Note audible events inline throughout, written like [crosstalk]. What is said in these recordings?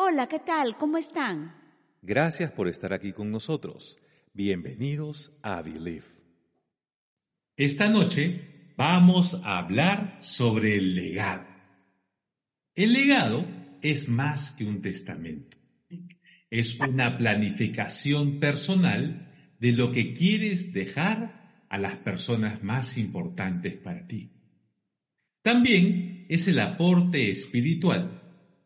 Hola, ¿qué tal? ¿Cómo están? Gracias por estar aquí con nosotros. Bienvenidos a Believe. Esta noche vamos a hablar sobre el legado. El legado es más que un testamento. Es una planificación personal de lo que quieres dejar a las personas más importantes para ti. También es el aporte espiritual,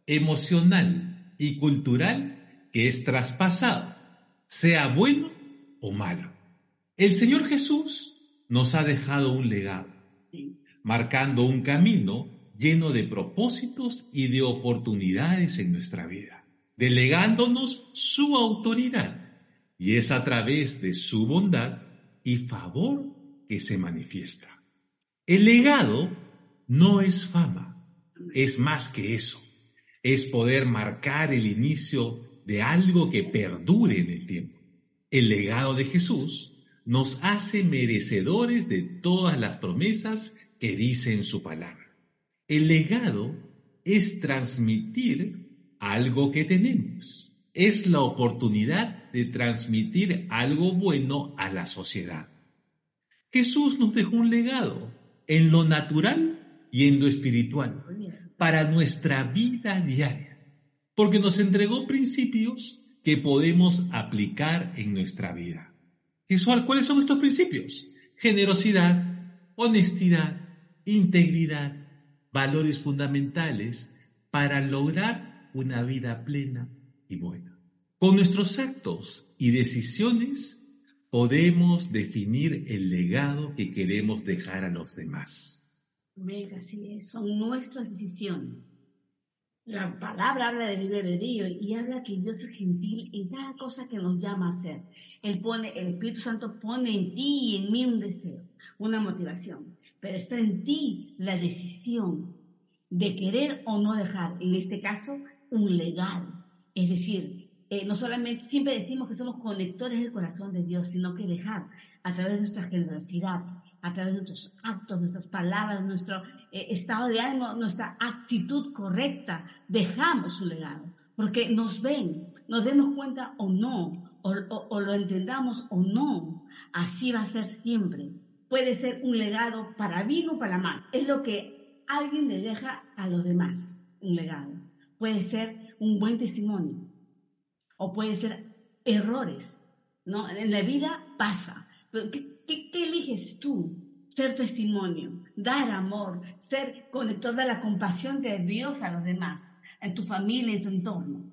emocional y cultural que es traspasado, sea bueno o malo. El Señor Jesús nos ha dejado un legado, marcando un camino lleno de propósitos y de oportunidades en nuestra vida, delegándonos su autoridad, y es a través de su bondad y favor que se manifiesta. El legado no es fama, es más que eso. Es poder marcar el inicio de algo que perdure en el tiempo. El legado de Jesús nos hace merecedores de todas las promesas que dice en su palabra. El legado es transmitir algo que tenemos. Es la oportunidad de transmitir algo bueno a la sociedad. Jesús nos dejó un legado en lo natural y en lo espiritual para nuestra vida diaria, porque nos entregó principios que podemos aplicar en nuestra vida. ¿Cuáles son estos principios? Generosidad, honestidad, integridad, valores fundamentales para lograr una vida plena y buena. Con nuestros actos y decisiones podemos definir el legado que queremos dejar a los demás. Mira, así es, son nuestras decisiones. La palabra habla de libre y habla que Dios es gentil en cada cosa que nos llama a hacer. Él pone, el Espíritu Santo pone en ti y en mí un deseo, una motivación, pero está en ti la decisión de querer o no dejar, en este caso, un legado. Es decir, eh, no solamente siempre decimos que somos conectores del corazón de Dios, sino que dejar a través de nuestra generosidad, a través de nuestros actos, nuestras palabras, nuestro eh, estado de ánimo, nuestra actitud correcta, dejamos su legado, porque nos ven, nos demos cuenta o no, o, lo entendamos o no, así va a ser siempre. Puede ser un legado para bien o para mal, es lo que alguien le deja a los demás, un legado. Puede ser un buen testimonio o puede ser errores, ¿no? En la vida pasa. ¿Qué, ¿Qué, eliges tú? Ser testimonio, dar amor, ser conector de la compasión de Dios a los demás, en tu familia, en tu entorno.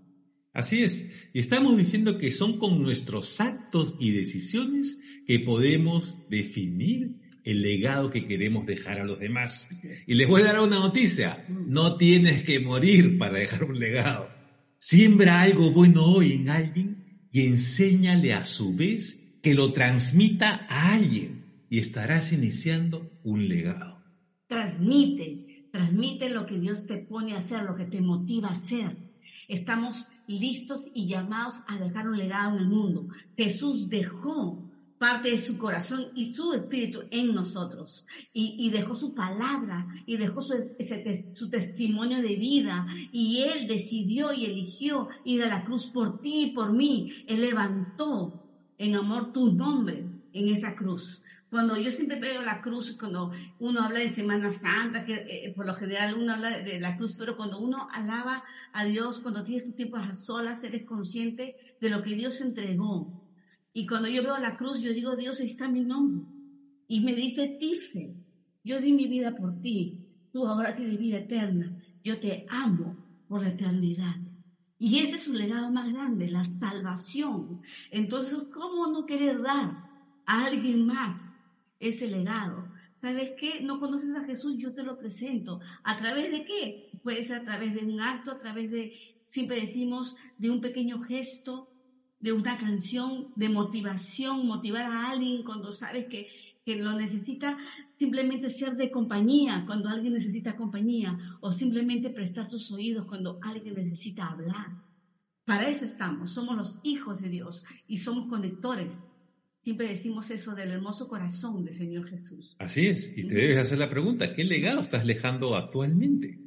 Así es, y estamos diciendo que son con nuestros actos y decisiones que podemos definir el legado que queremos dejar a los demás. Y les voy a dar una noticia, mm. no tienes que morir para dejar un legado. Siembra algo bueno hoy en alguien y enséñale a su vez que lo transmita a alguien y estarás iniciando un legado. Transmite, transmite lo que Dios te pone a hacer, lo que te motiva a hacer. Estamos listos y llamados a dejar un legado en el mundo. Jesús dejó parte de su corazón y su espíritu en nosotros. Y, dejó su palabra y dejó su, su, testimonio de vida. Y Él decidió y eligió ir a la cruz por ti y por mí. Él levantó en amor tu nombre en esa cruz. Cuando yo siempre veo la cruz, cuando uno habla de Semana Santa, que eh, por lo general uno habla de, la cruz, pero cuando uno alaba a Dios, cuando tienes tu tiempo a solas, eres consciente de lo que Dios entregó. Y cuando yo veo la cruz, yo digo, Dios, ahí está mi nombre. Y me dice, Tirce, yo di mi vida por ti, tú ahora tienes vida eterna, yo te amo por la eternidad. Y ese es su legado más grande, la salvación. Entonces, ¿cómo no querer dar a alguien más ese legado? ¿Sabes qué? No conoces a Jesús, yo te lo presento. ¿A través de qué? Puede ser a través de un acto, a través de, siempre decimos, de un pequeño gesto, de una canción, de motivación, motivar a alguien cuando sabes que que lo necesita simplemente ser de compañía cuando alguien necesita compañía o simplemente prestar tus oídos cuando alguien necesita hablar. Para eso estamos, somos los hijos de Dios y somos conectores. Siempre decimos eso del hermoso corazón del Señor Jesús. Así es, y te debes hacer la pregunta, ¿qué legado estás dejando actualmente?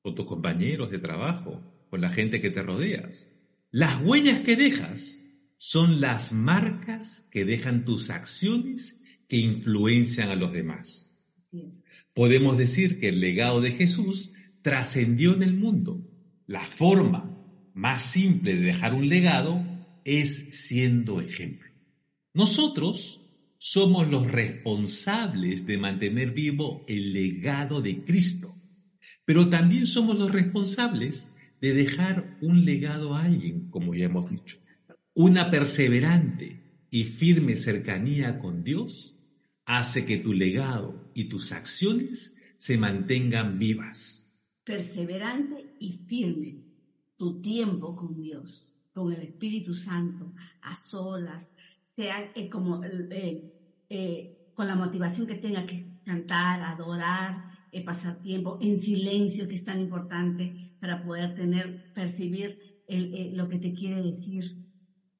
Con tus compañeros de trabajo, con la gente que te rodeas. Las huellas que dejas son las marcas que dejan tus acciones que influencian a los demás. Podemos decir que el legado de Jesús trascendió en el mundo. La forma más simple de dejar un legado es siendo ejemplo. Nosotros somos los responsables de mantener vivo el legado de Cristo, pero también somos los responsables de dejar un legado a alguien, como ya hemos dicho. Una perseverante y firme cercanía con Dios hace que tu legado y tus acciones se mantengan vivas. Perseverante y firme tu tiempo con Dios, con el Espíritu Santo, a solas, sea eh, como eh, eh, con la motivación que tenga que cantar, adorar, pasar tiempo en silencio, que es tan importante para poder tener, percibir lo que te quiere decir.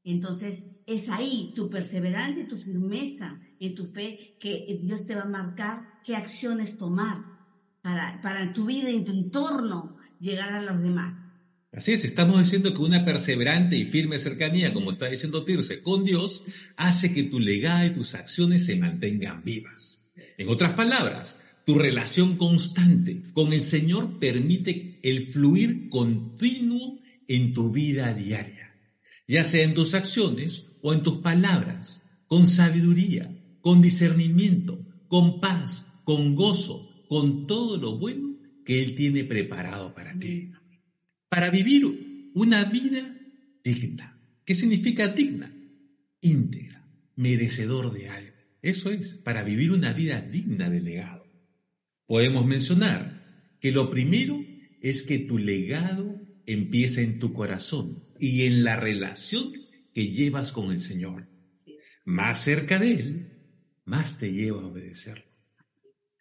Entonces, es ahí tu perseverancia y tu firmeza en tu fe que Dios te va a marcar qué acciones tomar para, para tu vida y tu entorno llegar a los demás. Así es, estamos diciendo que una perseverante y firme cercanía, como está diciendo Tirce, con Dios, hace que tu legado y tus acciones se mantengan vivas. En otras palabras, tu relación constante con el Señor permite el fluir continuo en tu vida diaria, ya sea en tus acciones o en tus palabras, con sabiduría, con discernimiento, con paz, con gozo, con todo lo bueno que Él tiene preparado para ti para vivir una vida digna. ¿Qué significa digna? Íntegra, merecedor de algo. Eso es, para vivir una vida digna de legado. Podemos mencionar que lo primero es que tu legado empieza en tu corazón y en la relación que llevas con el Señor. Más cerca de Él, más te lleva a obedecerlo.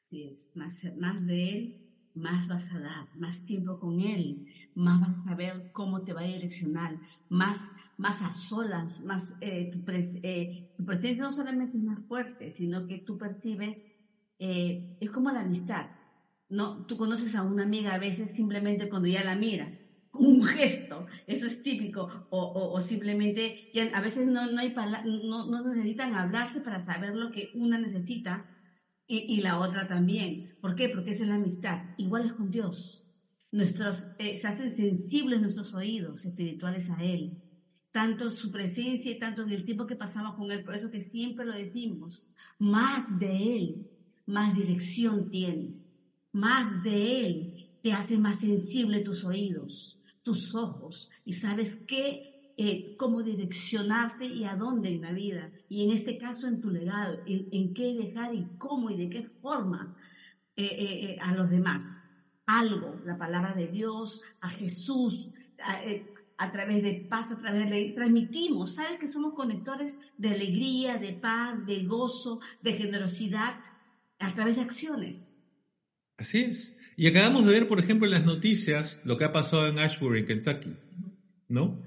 Sí, es, más, más de Él, más vas a dar, más tiempo con Él, más vas a saber cómo te va a direccionar, más, más a solas, más eh, tu, eh, presencia no solamente es más fuerte, sino que tú percibes, eh, es como la amistad, ¿no? Tú conoces a una amiga a veces simplemente cuando ya la miras, un gesto, eso es típico, o, o, simplemente, ya a veces no, no, hay no, no necesitan hablarse para saber lo que una necesita, y, la otra también. ¿Por qué? Porque es la amistad. Igual es con Dios. Nuestros, eh, se hacen sensibles nuestros oídos espirituales a Él. Tanto su presencia y tanto en el tiempo que pasamos con Él. Por eso que siempre lo decimos. Más de Él, más dirección tienes. Más de Él te hace más sensible tus oídos, tus ojos. Y sabes qué eh, cómo direccionarte y a dónde en la vida. Y en este caso en tu legado, en, qué dejar y cómo y de qué forma eh, eh, a los demás. Algo, la palabra de Dios, a Jesús, a, través de paz, a través de transmitimos. Sabes que somos conectores de alegría, de paz, de gozo, de generosidad, a través de acciones. Así es. Y acabamos de ver, por ejemplo, en las noticias lo que ha pasado en Ashburn, en Kentucky, ¿no?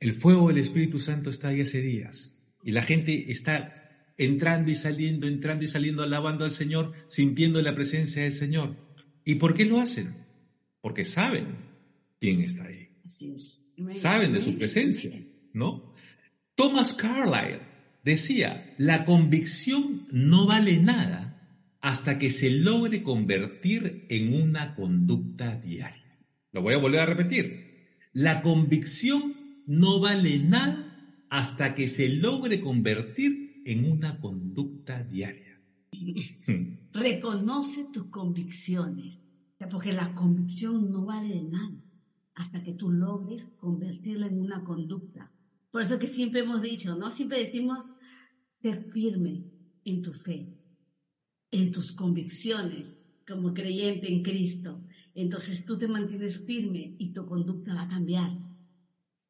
El fuego del Espíritu Santo está ahí hace días y la gente está entrando y saliendo, entrando y saliendo, alabando al Señor, sintiendo la presencia del Señor. ¿Y por qué lo hacen? Porque saben quién está ahí. Saben de su presencia, ¿no? Thomas Carlyle decía, la convicción no vale nada hasta que se logre convertir en una conducta diaria. Lo voy a volver a repetir. La convicción no vale nada hasta que se logre convertir en una conducta diaria. [laughs] Reconoce tus convicciones, porque la convicción no vale de nada hasta que tú logres convertirla en una conducta. Por eso que siempre hemos dicho, ¿no? Siempre decimos, ser firme en tu fe, en tus convicciones como creyente en Cristo. Entonces tú te mantienes firme y tu conducta va a cambiar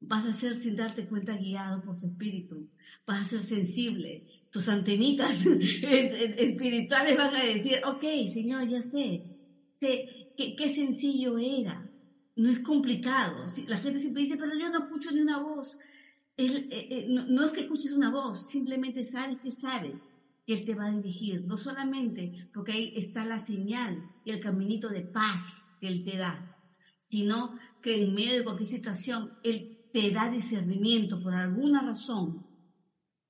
Vas a ser sin darte cuenta guiado por su espíritu. Vas a ser sensible. Tus antenitas [laughs] espirituales van a decir, ok, Señor, ya sé. sé qué, qué sencillo era. No es complicado. La gente siempre dice, pero yo no escucho ni una voz. Eh, eh, no, no, es que escuches una voz, simplemente sabes que sabes Él te va a dirigir. No solamente porque ahí está la señal y el caminito de paz que Él te da, sino que en medio de cualquier situación Él te da discernimiento por alguna razón,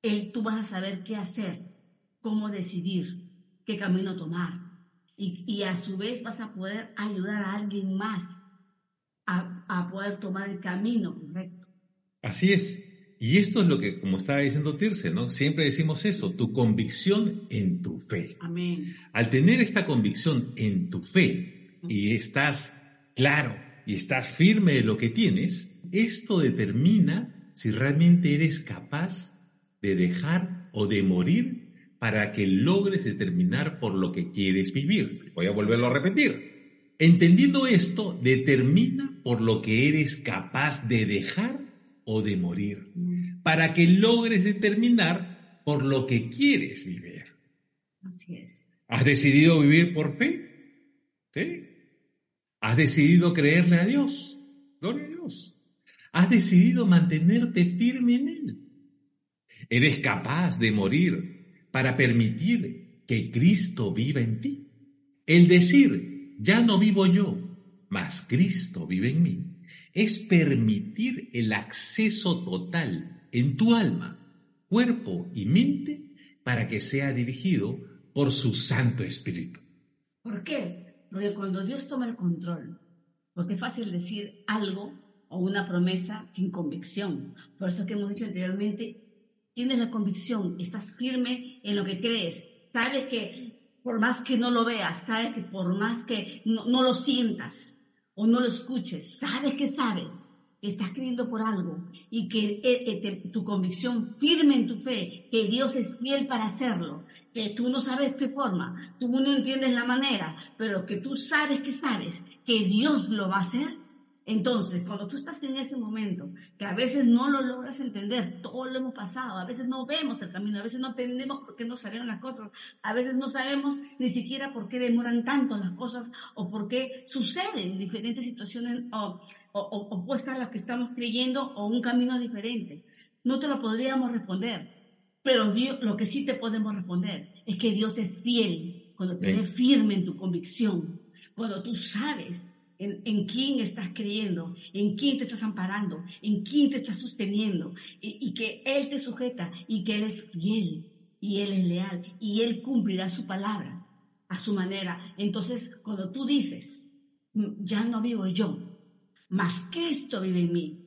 Él, tú vas a saber qué hacer, cómo decidir, qué camino tomar. Y, y a su vez vas a poder ayudar a alguien más a, a poder tomar el camino correcto. Así es. Y esto es lo que, como estaba diciendo Tirce, ¿no? Siempre decimos eso, tu convicción en tu fe. Amén. Al tener esta convicción en tu fe y estás claro y estás firme de lo que tienes, esto determina si realmente eres capaz de dejar o de morir para que logres determinar por lo que quieres vivir. Voy a volverlo a repetir. Entendiendo esto, determina por lo que eres capaz de dejar o de morir, para que logres determinar por lo que quieres vivir. Así es. ¿Has decidido vivir por fe? ¿Sí? ¿Has decidido creerle a Dios? Gloria a Dios. ¿Has decidido mantenerte firme en Él? ¿Eres capaz de morir para permitir que Cristo viva en ti? El decir, ya no vivo yo, mas Cristo vive en mí, es permitir el acceso total en tu alma, cuerpo y mente para que sea dirigido por su Santo Espíritu. ¿Por qué? Porque cuando Dios toma el control, porque es fácil decir algo o una promesa sin convicción. Por eso que hemos dicho anteriormente, tienes la convicción, estás firme en lo que crees, sabes que por más que no lo veas, sabes que por más que no, no lo sientas o no lo escuches, sabes que sabes que estás creyendo por algo y que eh, eh, tu convicción firme en tu fe, que Dios es fiel para hacerlo, que tú no sabes qué forma, tú no entiendes la manera, pero que tú sabes que sabes que Dios lo va a hacer. Entonces, cuando tú estás en ese momento, que a veces no lo logras entender, todo lo hemos pasado, a veces no vemos el camino, a veces no entendemos por qué no salieron las cosas, a veces no sabemos ni siquiera por qué demoran tanto las cosas o por qué suceden diferentes situaciones o, o- o- opuestas a las que estamos creyendo o un camino diferente. No te lo podríamos responder, pero Dios, lo que sí te podemos responder es que Dios es fiel cuando te eres firme en tu convicción, cuando tú sabes en, quién estás creyendo, en quién te estás amparando, en quién te estás sosteniendo, y, que Él te sujeta y que Él es fiel y Él es leal y Él cumplirá su palabra a su manera. Entonces, cuando tú dices, "Mm, ya no vivo yo, mas Cristo vive en mí,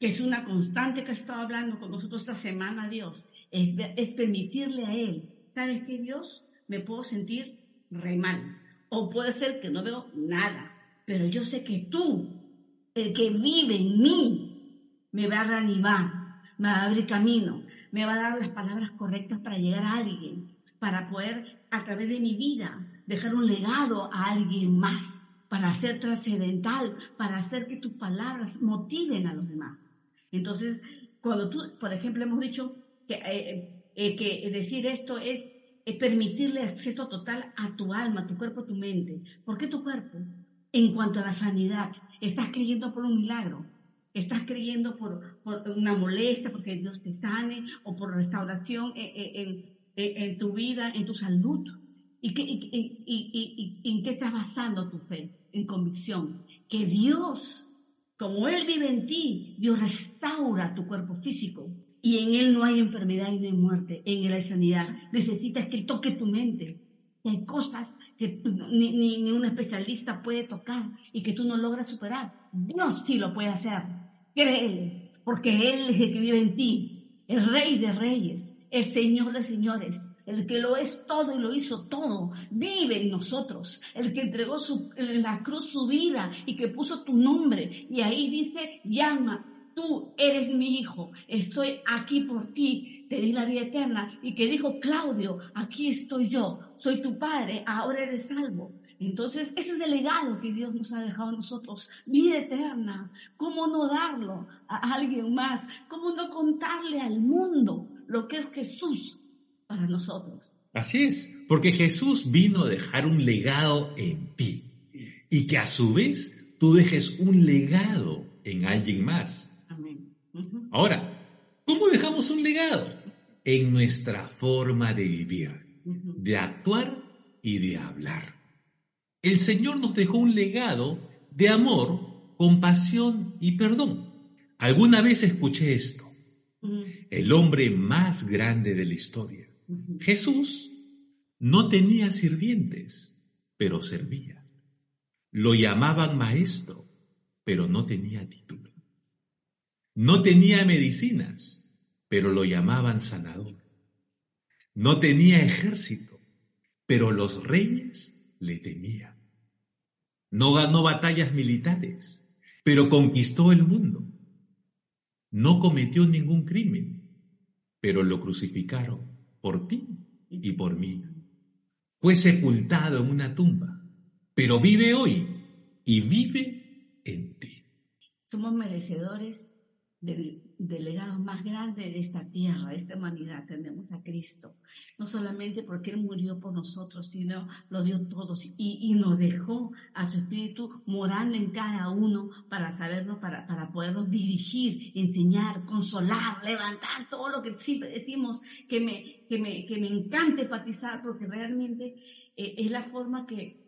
que es una constante que ha estado hablando con nosotros esta semana, Dios, es, es permitirle a Él, ¿sabes qué, Dios? Me puedo sentir re mal, o puede ser que no veo nada, pero yo sé que tú, el que vive en mí, me va a reanimar, me va a abrir camino, me va a dar las palabras correctas para llegar a alguien, para poder, a través de mi vida, dejar un legado a alguien más, para ser trascendental, para hacer que tus palabras motiven a los demás. Entonces, cuando tú, por ejemplo, hemos dicho que, eh, eh, que decir esto es, es permitirle acceso total a tu alma, a tu cuerpo, a tu mente. ¿Por qué tu cuerpo? En cuanto a la sanidad, estás creyendo por un milagro, estás creyendo por, una molestia, porque Dios te sane, o por restauración en, tu vida, en tu salud. ¿Y, qué- y en qué estás basando tu fe? En convicción. Que Dios, como Él vive en ti, Dios restaura tu cuerpo físico. Y en Él no hay enfermedad y no hay muerte, en Él hay sanidad. Necesitas que Él toque tu mente. Hay cosas que ni, ni, ni un especialista puede tocar y que tú no logras superar. Dios sí lo puede hacer. Créele, porque Él es el que vive en ti, el Rey de Reyes, el Señor de Señores, el que lo es todo y lo hizo todo, vive en nosotros, el que entregó su, en la cruz su vida y que puso tu nombre. Y ahí dice, llama, tú eres mi hijo, estoy aquí por ti, te di la vida eterna. Y que dijo, Claudio, aquí estoy yo, soy tu padre, ahora eres salvo. Entonces, ese es el legado que Dios nos ha dejado a nosotros, vida eterna. ¿Cómo no darlo a alguien más? ¿Cómo no contarle al mundo lo que es Jesús para nosotros? Así es, porque Jesús vino a dejar un legado en ti y que a su vez tú dejes un legado en alguien más. Ahora, ¿cómo dejamos un legado? En nuestra forma de vivir, de actuar y de hablar. El Señor nos dejó un legado de amor compasión y perdón. Alguna vez escuché esto. El hombre más grande de la historia. Jesús, no tenía sirvientes, pero servía. Lo llamaban maestro, pero no tenía título. No tenía medicinas, pero lo llamaban sanador. No tenía ejército, pero los reyes le temían. No ganó batallas militares, pero conquistó el mundo. No cometió ningún crimen, pero lo crucificaron por ti y por mí. Fue sepultado en una tumba, pero vive hoy y vive en ti. Somos merecedores del, del legado más grande de esta tierra, de esta humanidad. Tenemos a Cristo. No solamente porque Él murió por nosotros, sino lo dio todos y, y nos dejó a su Espíritu morando en cada uno para sabernos, para, para podernos dirigir, enseñar, consolar, levantar, todo lo que siempre decimos que me, que me, que me encanta enfatizar porque realmente eh, es la forma que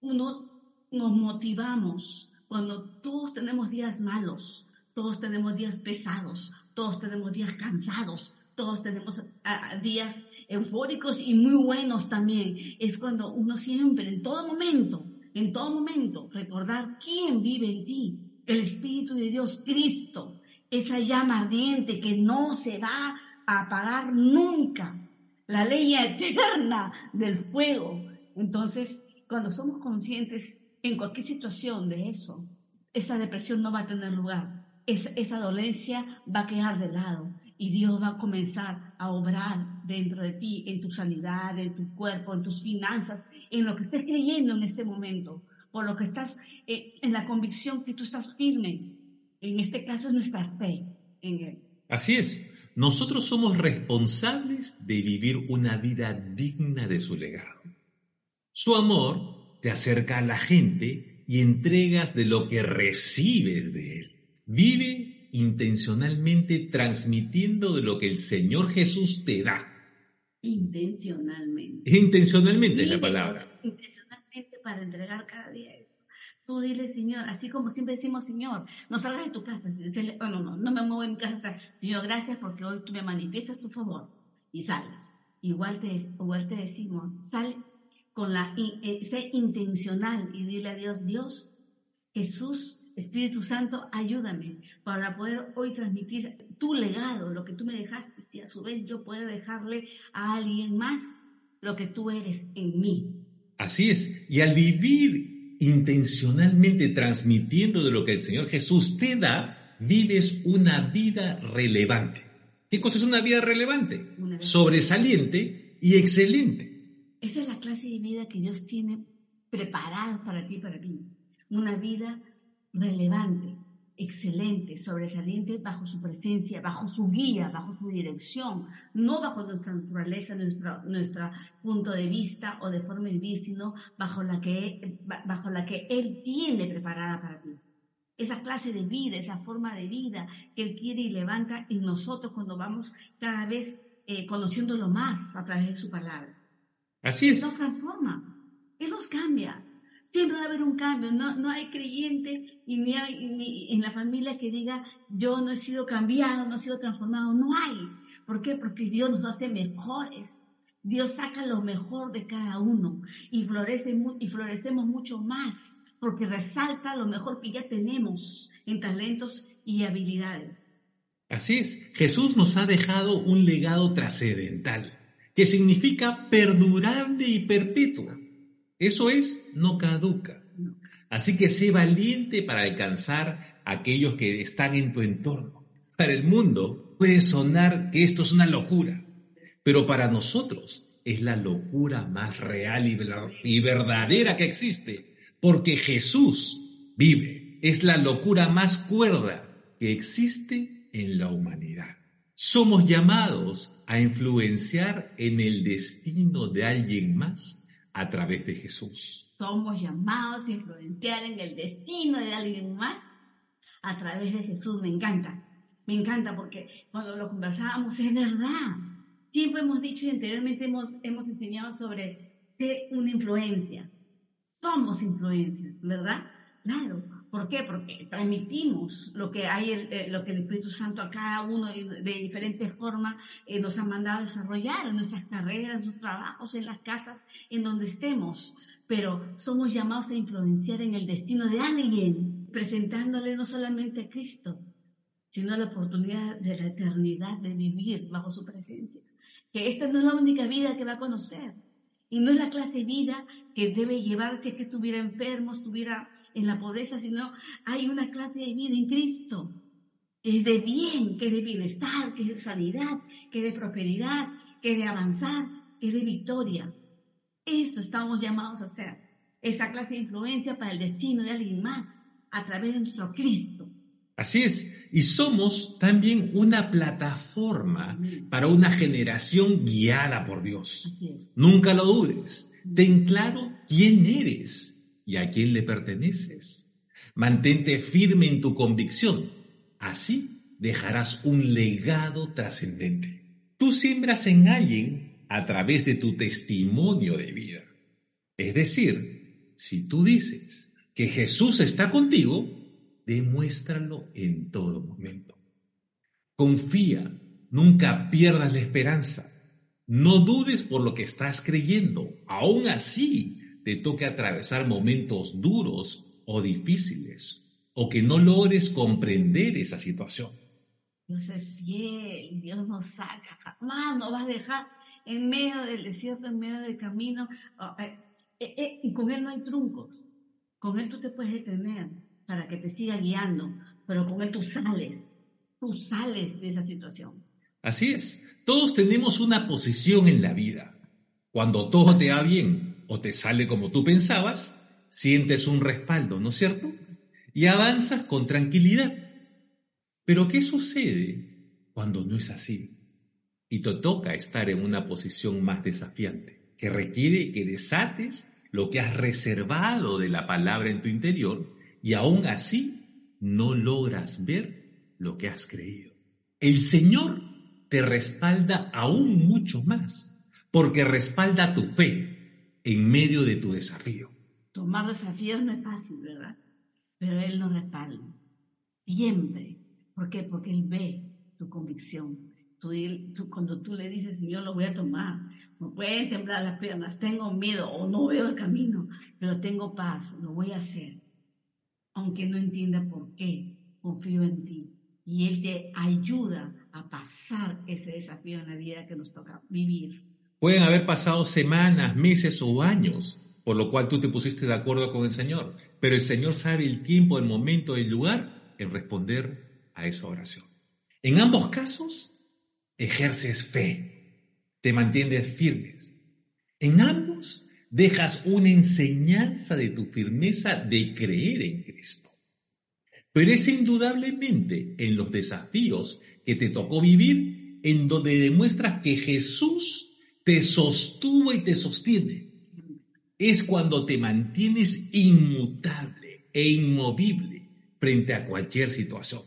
uno nos motivamos cuando todos tenemos días malos, todos tenemos días pesados, todos tenemos días cansados, todos tenemos ah, días eufóricos y muy buenos también. Es cuando uno siempre, en todo momento, en todo momento, recordar quién vive en ti, el Espíritu de Dios, Cristo, esa llama ardiente que no se va a apagar nunca, la ley eterna del fuego. Entonces, cuando somos conscientes en cualquier situación de eso, esa depresión no va a tener lugar, es- esa dolencia va a quedar de lado y Dios va a comenzar a obrar dentro de ti, en tu sanidad, en tu cuerpo, en tus finanzas, en lo que estés creyendo en este momento, por lo que estás, eh, en la convicción que tú estás firme. En este caso es nuestra fe en Él. Así es, nosotros somos responsables de vivir una vida digna de su legado. Su amor te acerca a la gente y entregas de lo que recibes de él. Vive intencionalmente transmitiendo de lo que el Señor Jesús te da. Intencionalmente. Intencionalmente es la palabra. Intencionalmente para entregar cada día eso. Tú dile, Señor, así como siempre decimos, Señor, no salgas de tu casa. Oh, no, no, no me muevo en mi casa. Señor, gracias porque hoy tú me manifiestas tu favor y salgas. Igual te, igual te decimos, sal con la, eh, sé intencional y dile a Dios, Dios, Jesús, Espíritu Santo, ayúdame para poder hoy transmitir tu legado, lo que tú me dejaste, y a su vez yo pueda dejarle a alguien más lo que tú eres en mí. Así es, y al vivir intencionalmente transmitiendo de lo que el Señor Jesús te da, vives una vida relevante. ¿Qué cosa es una vida relevante? Una Sobresaliente y excelente. Esa es la clase de vida que Dios tiene preparada para ti y para mí. Una vida relevante, excelente, sobresaliente bajo su presencia, bajo su guía, bajo su dirección, no bajo nuestra naturaleza, nuestro nuestra punto de vista o de forma de vivir, sino bajo la que, bajo la que Él tiene preparada para ti. Esa clase de vida, esa forma de vida que Él quiere y levanta en nosotros cuando vamos cada vez eh, conociéndolo más a través de su palabra. Así es. Nos transforma, Él nos cambia. Siempre va a haber un cambio. No, no hay creyente y ni hay ni en la familia que diga yo no he sido cambiado, no he sido transformado. No hay. ¿Por qué? Porque Dios nos hace mejores. Dios saca lo mejor de cada uno y, florece, y florecemos mucho más porque resalta lo mejor que ya tenemos en talentos y habilidades. Así es. Jesús nos ha dejado un legado trascendental, que significa perdurable y perpetuo. Eso es, no caduca. Así que sé valiente para alcanzar a aquellos que están en tu entorno. Para el mundo puede sonar que esto es una locura, pero para nosotros es la locura más real y verdadera que existe, porque Jesús vive. Es la locura más cuerda que existe en la humanidad. Somos llamados a influenciar en el destino de alguien más a través de Jesús. Somos llamados a influenciar en el destino de alguien más a través de Jesús. Me encanta, me encanta porque cuando lo conversábamos es verdad. Siempre hemos dicho y anteriormente hemos, hemos enseñado sobre ser una influencia. Somos influencias, ¿verdad? Claro, ¿Por qué? Porque transmitimos lo que hay, eh, lo que el Espíritu Santo a cada uno de, diferentes formas eh, nos ha mandado desarrollar en nuestras carreras, en nuestros trabajos, en las casas, en donde estemos. Pero somos llamados a influenciar en el destino de alguien, presentándole no solamente a Cristo, sino la oportunidad de la eternidad de vivir bajo su presencia. Que esta no es la única vida que va a conocer. Y no es la clase de vida que debe llevar si es que estuviera enfermo, estuviera en la pobreza, sino hay una clase de vida en Cristo, que es de bien, que es de bienestar, que es de sanidad, que es de prosperidad, que es de avanzar, que es de victoria. Esto estamos llamados a hacer, esa clase de influencia para el destino de alguien más, a través de nuestro Cristo. Así es, y somos también una plataforma para una generación guiada por Dios. Nunca lo dudes, ten claro quién eres y a quién le perteneces. Mantente firme en tu convicción, así dejarás un legado trascendente. Tú siembras en alguien a través de tu testimonio de vida. Es decir, si tú dices que Jesús está contigo, demuéstralo en todo momento. Confía, nunca pierdas la esperanza. No dudes por lo que estás creyendo. Aún así, te toque atravesar momentos duros o difíciles, o que no logres comprender esa situación. Dios es fiel, Dios nos saca, jamás nos va a dejar en medio del desierto, en medio del camino. Ah, eh, eh, eh, y con Él no hay truncos, con Él tú te puedes detener para que te siga guiando, pero con Él tú sales, tú sales de esa situación. Así es, todos tenemos una posición en la vida. Cuando todo te va bien o te sale como tú pensabas, sientes un respaldo, ¿no es cierto? Y avanzas con tranquilidad. Pero ¿qué sucede cuando no es así? Y te toca estar en una posición más desafiante, que requiere que desates lo que has reservado de la palabra en tu interior y aún así no logras ver lo que has creído. El Señor te respalda aún mucho más, porque respalda tu fe en medio de tu desafío. Tomar desafíos no es fácil, ¿verdad? Pero Él nos respalda. Siempre. ¿Por qué? Porque Él ve tu convicción. cuando tú le dices, Señor, lo voy a tomar, me pueden temblar las piernas, tengo miedo o no veo el camino, pero tengo paz, lo voy a hacer aunque no entienda por qué, confío en ti. Y Él te ayuda a pasar ese desafío en la vida que nos toca vivir. Pueden haber pasado semanas, meses o años, por lo cual tú te pusiste de acuerdo con el Señor, pero el Señor sabe el tiempo, el momento, el lugar en responder a esa oración. En ambos casos, ejerces fe, te mantienes firmes. En ambos, dejas una enseñanza de tu firmeza de creer en Cristo. Pero es indudablemente en los desafíos que te tocó vivir en donde demuestras que Jesús te sostuvo y te sostiene. Es cuando te mantienes inmutable e inmovible frente a cualquier situación.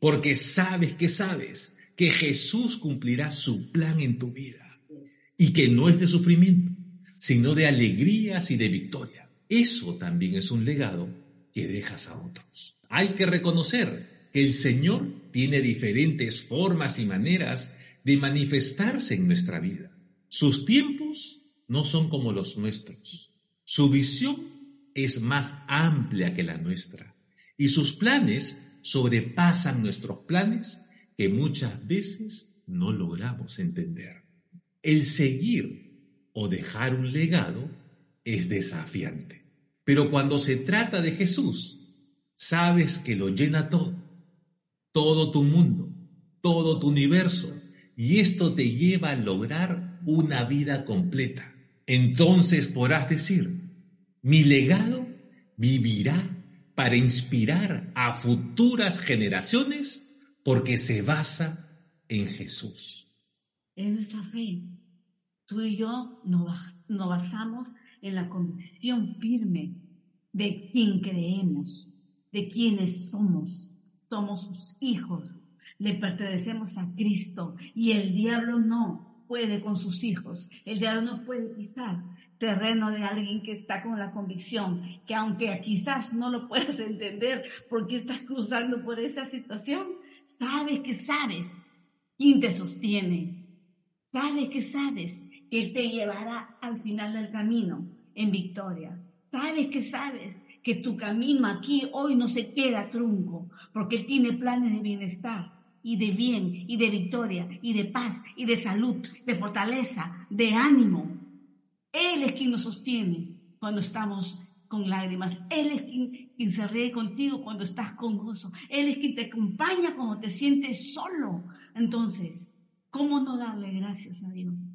Porque sabes que sabes que Jesús cumplirá su plan en tu vida y que no es de sufrimiento, sino de alegrías y de victoria. Eso también es un legado que dejas a otros. Hay que reconocer que el Señor tiene diferentes formas y maneras de manifestarse en nuestra vida. Sus tiempos no son como los nuestros. Su visión es más amplia que la nuestra y sus planes sobrepasan nuestros planes que muchas veces no logramos entender. El seguir o dejar un legado es desafiante. Pero cuando se trata de Jesús, sabes que lo llena todo, todo tu mundo, todo tu universo, y esto te lleva a lograr una vida completa. Entonces podrás decir, mi legado vivirá para inspirar a futuras generaciones porque se basa en Jesús. En nuestra fe Tú y yo nos, basamos en la convicción firme de quién creemos, de quiénes somos. Somos sus hijos, le pertenecemos a Cristo y el diablo no. puede con sus hijos. El diablo no puede pisar terreno de alguien que está con la convicción que aunque quizás no lo puedas [laughs] entender porque estás cruzando por esa situación, sabes que sabes quién te sostiene. Sabes que sabes que te llevará al final del camino en victoria. Sabes que sabes que tu camino aquí hoy no se queda trunco, porque Él tiene planes de bienestar y de bien y de victoria y de paz y de salud, de fortaleza, de ánimo. Él es quien nos sostiene cuando estamos con lágrimas. Él es quien, quien, se ríe contigo cuando estás con gozo. Él es quien te acompaña cuando te sientes solo. Entonces, ¿cómo no darle gracias a Dios?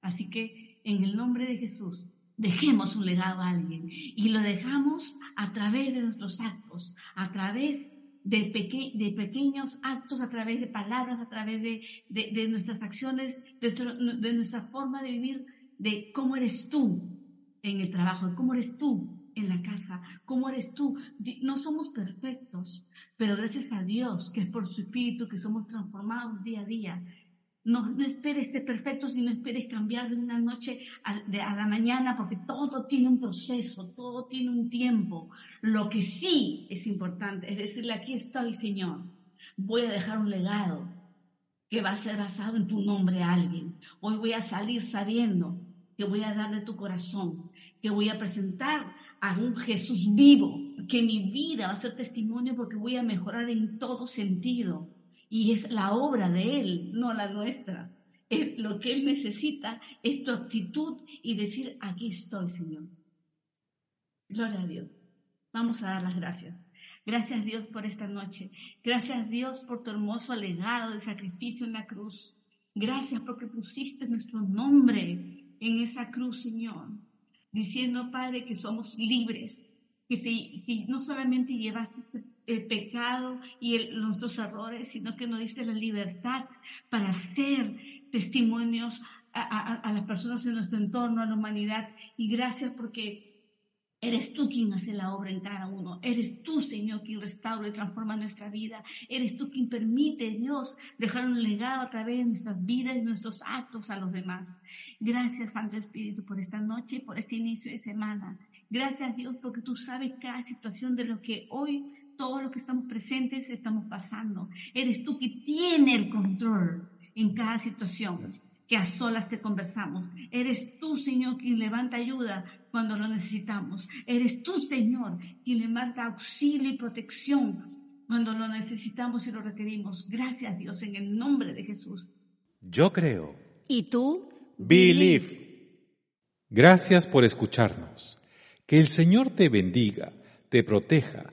Así que, en el nombre de Jesús, dejemos un legado a alguien y lo dejamos a través de nuestros actos, a través de, de pequeños actos, a través de palabras, a través de, de, nuestras acciones, de, nuestra forma de vivir, de cómo eres tú en el trabajo, cómo eres tú en la casa, cómo eres tú. No somos perfectos, pero gracias a Dios, que es por su espíritu que somos transformados día a día, no, no esperes ser perfecto, sino esperes cambiar de una noche a, a, la mañana, porque todo tiene un proceso, todo tiene un tiempo. Lo que sí es importante es decirle, aquí estoy, Señor, voy a dejar un legado que va a ser basado en tu nombre a alguien. Hoy voy a salir sabiendo que voy a darle tu corazón, que voy a presentar a un Jesús vivo, que mi vida va a ser testimonio porque voy a mejorar en todo sentido y es la obra de Él, no la nuestra. Es lo que Él necesita es tu actitud y decir, aquí estoy, Señor. Gloria a Dios. Vamos a dar las gracias. Gracias Dios por esta noche. Gracias Dios por tu hermoso legado de sacrificio en la cruz. Gracias porque pusiste nuestro nombre en esa cruz, Señor. Diciendo, Padre, que somos libres, que, que no solamente llevaste este el pecado y nuestros errores, sino que nos diste la libertad para ser testimonios a, las personas en nuestro entorno, a la humanidad. Y gracias porque Eres tú quien hace la obra en cada uno. Eres tú, Señor, quien restaura y transforma nuestra vida. Eres tú quien permite, Dios, dejar un legado a través de nuestras vidas y nuestros actos a los demás. Gracias, Santo Espíritu, por esta noche y por este inicio de semana. Gracias, Dios, porque tú sabes cada situación de lo que hoy todos los que estamos presentes estamos pasando. Eres tú que tiene el control en cada situación que a solas te conversamos. Eres tú, Señor, quien levanta ayuda cuando lo necesitamos. Eres tú, Señor, quien levanta auxilio y protección cuando lo necesitamos y lo requerimos. Gracias, Dios, en el nombre de Jesús. Yo creo. ¿Y tú? Believe. Gracias por escucharnos. Que el Señor te bendiga, te proteja,